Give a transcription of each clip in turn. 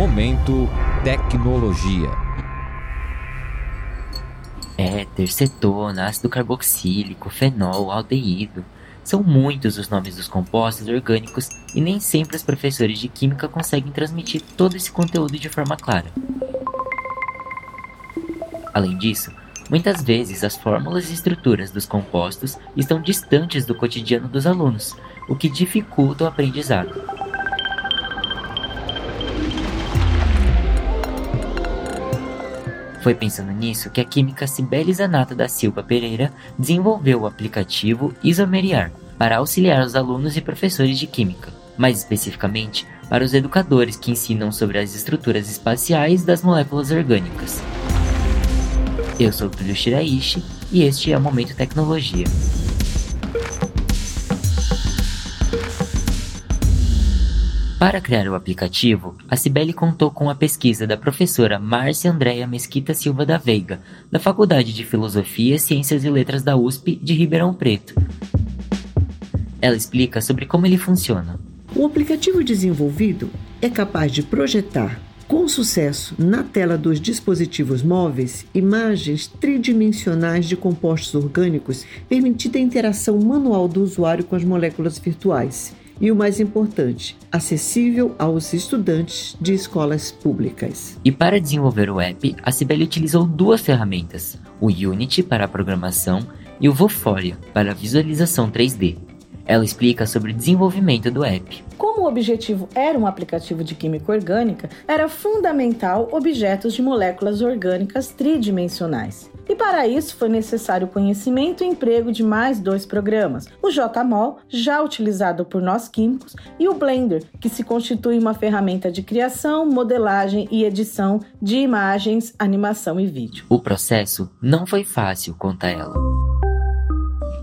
Momento Tecnologia. Éter, cetona, ácido carboxílico, fenol, aldeído. São muitos os nomes dos compostos orgânicos e nem sempre os professores de química conseguem transmitir todo esse conteúdo de forma clara. Além disso, muitas vezes as fórmulas e estruturas dos compostos estão distantes do cotidiano dos alunos, o que dificulta o aprendizado. Foi pensando nisso que a química Cibele Zanata da Silva Pereira desenvolveu o aplicativo Isomeriar para auxiliar os alunos e professores de química, mais especificamente para os educadores que ensinam sobre as estruturas espaciais das moléculas orgânicas. Eu sou Túlio Shiraishi e este é o Momento Tecnologia. Para criar o aplicativo, a Cibele contou com a pesquisa da professora Márcia Andréa Mesquita Silva da Veiga, da Faculdade de Filosofia, Ciências e Letras da USP de Ribeirão Preto. Ela explica sobre como ele funciona. O aplicativo desenvolvido é capaz de projetar com sucesso na tela dos dispositivos móveis imagens tridimensionais de compostos orgânicos, permitindo a interação manual do usuário com as moléculas virtuais e o mais importante, acessível aos estudantes de escolas públicas. E para desenvolver o app, a Cibele utilizou duas ferramentas: o Unity para a programação e o Voforia para a visualização 3D. Ela explica sobre o desenvolvimento do app. Como o objetivo era um aplicativo de química orgânica, era fundamental objetos de moléculas orgânicas tridimensionais. Para isso foi necessário conhecimento e emprego de mais dois programas: o JMOL, já utilizado por nós químicos, e o Blender, que se constitui uma ferramenta de criação, modelagem e edição de imagens, animação e vídeo. O processo não foi fácil, conta ela.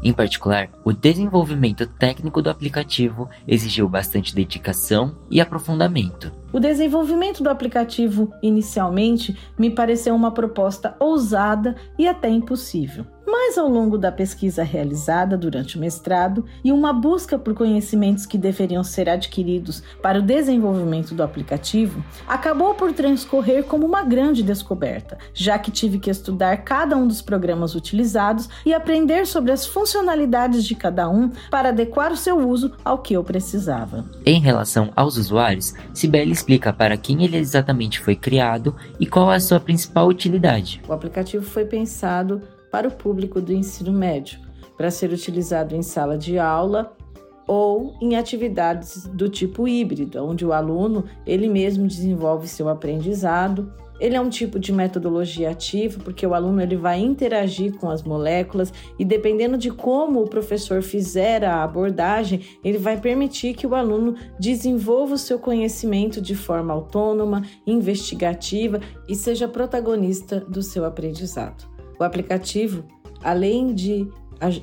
Em particular, o desenvolvimento técnico do aplicativo exigiu bastante dedicação e aprofundamento. O desenvolvimento do aplicativo inicialmente me pareceu uma proposta ousada e até impossível. Mas ao longo da pesquisa realizada durante o mestrado e uma busca por conhecimentos que deveriam ser adquiridos para o desenvolvimento do aplicativo, acabou por transcorrer como uma grande descoberta, já que tive que estudar cada um dos programas utilizados e aprender sobre as funcionalidades de cada um para adequar o seu uso ao que eu precisava. Em relação aos usuários, Sibeli explica para quem ele exatamente foi criado e qual é a sua principal utilidade. O aplicativo foi pensado para o público do ensino médio, para ser utilizado em sala de aula ou em atividades do tipo híbrido, onde o aluno ele mesmo desenvolve seu aprendizado ele é um tipo de metodologia ativa porque o aluno ele vai interagir com as moléculas e dependendo de como o professor fizer a abordagem, ele vai permitir que o aluno desenvolva o seu conhecimento de forma autônoma, investigativa e seja protagonista do seu aprendizado. O aplicativo, além de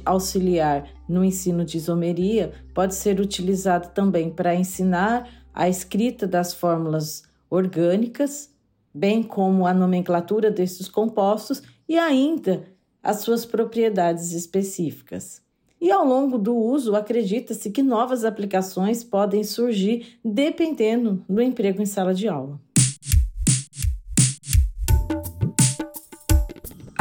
auxiliar no ensino de isomeria, pode ser utilizado também para ensinar a escrita das fórmulas orgânicas bem como a nomenclatura desses compostos e ainda as suas propriedades específicas. E ao longo do uso, acredita-se que novas aplicações podem surgir dependendo do emprego em sala de aula.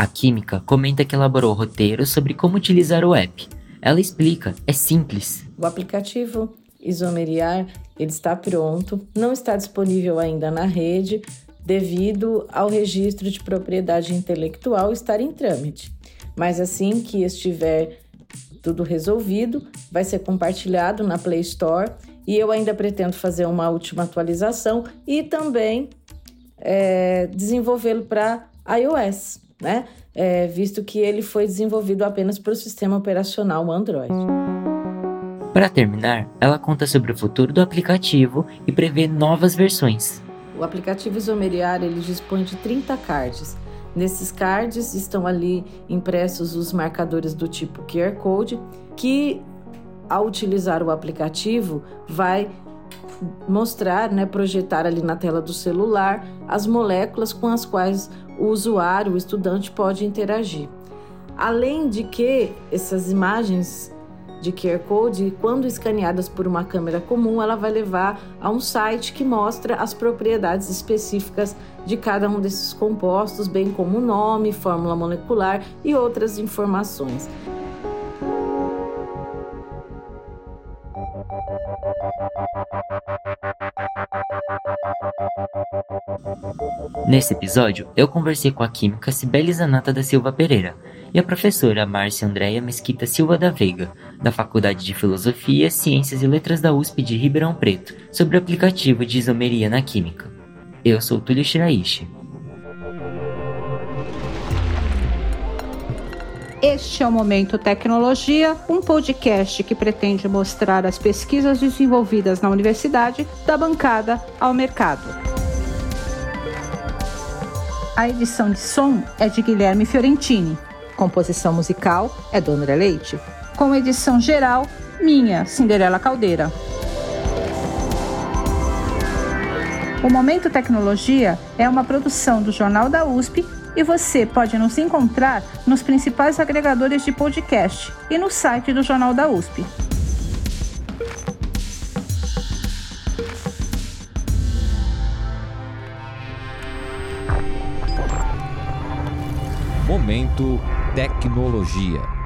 A Química comenta que elaborou roteiros sobre como utilizar o app. Ela explica, é simples. O aplicativo Isomeriar ele está pronto, não está disponível ainda na rede, devido ao registro de propriedade intelectual estar em trâmite. Mas assim que estiver tudo resolvido, vai ser compartilhado na Play Store e eu ainda pretendo fazer uma última atualização e também é, desenvolvê-lo para iOS, né? É, visto que ele foi desenvolvido apenas para o sistema operacional Android. Para terminar, ela conta sobre o futuro do aplicativo e prevê novas versões. O aplicativo Isomeriar ele dispõe de 30 cards. Nesses cards estão ali impressos os marcadores do tipo QR Code, que ao utilizar o aplicativo vai mostrar, né, projetar ali na tela do celular as moléculas com as quais o usuário, o estudante pode interagir. Além de que essas imagens de QR Code quando escaneadas por uma câmera comum, ela vai levar a um site que mostra as propriedades específicas de cada um desses compostos, bem como o nome, fórmula molecular e outras informações. Nesse episódio, eu conversei com a química Cibele Zanata da Silva Pereira e a professora Márcia Andréia Mesquita Silva da Veiga, da Faculdade de Filosofia, Ciências e Letras da USP de Ribeirão Preto, sobre o aplicativo de isomeria na química. Eu sou Túlio Shiraishi. Este é o Momento Tecnologia, um podcast que pretende mostrar as pesquisas desenvolvidas na universidade da bancada ao mercado. A edição de som é de Guilherme Fiorentini. Composição musical é do André Leite. Com edição geral, minha, Cinderela Caldeira. O Momento Tecnologia é uma produção do Jornal da USP e você pode nos encontrar nos principais agregadores de podcast e no site do Jornal da USP. Momento Tecnologia.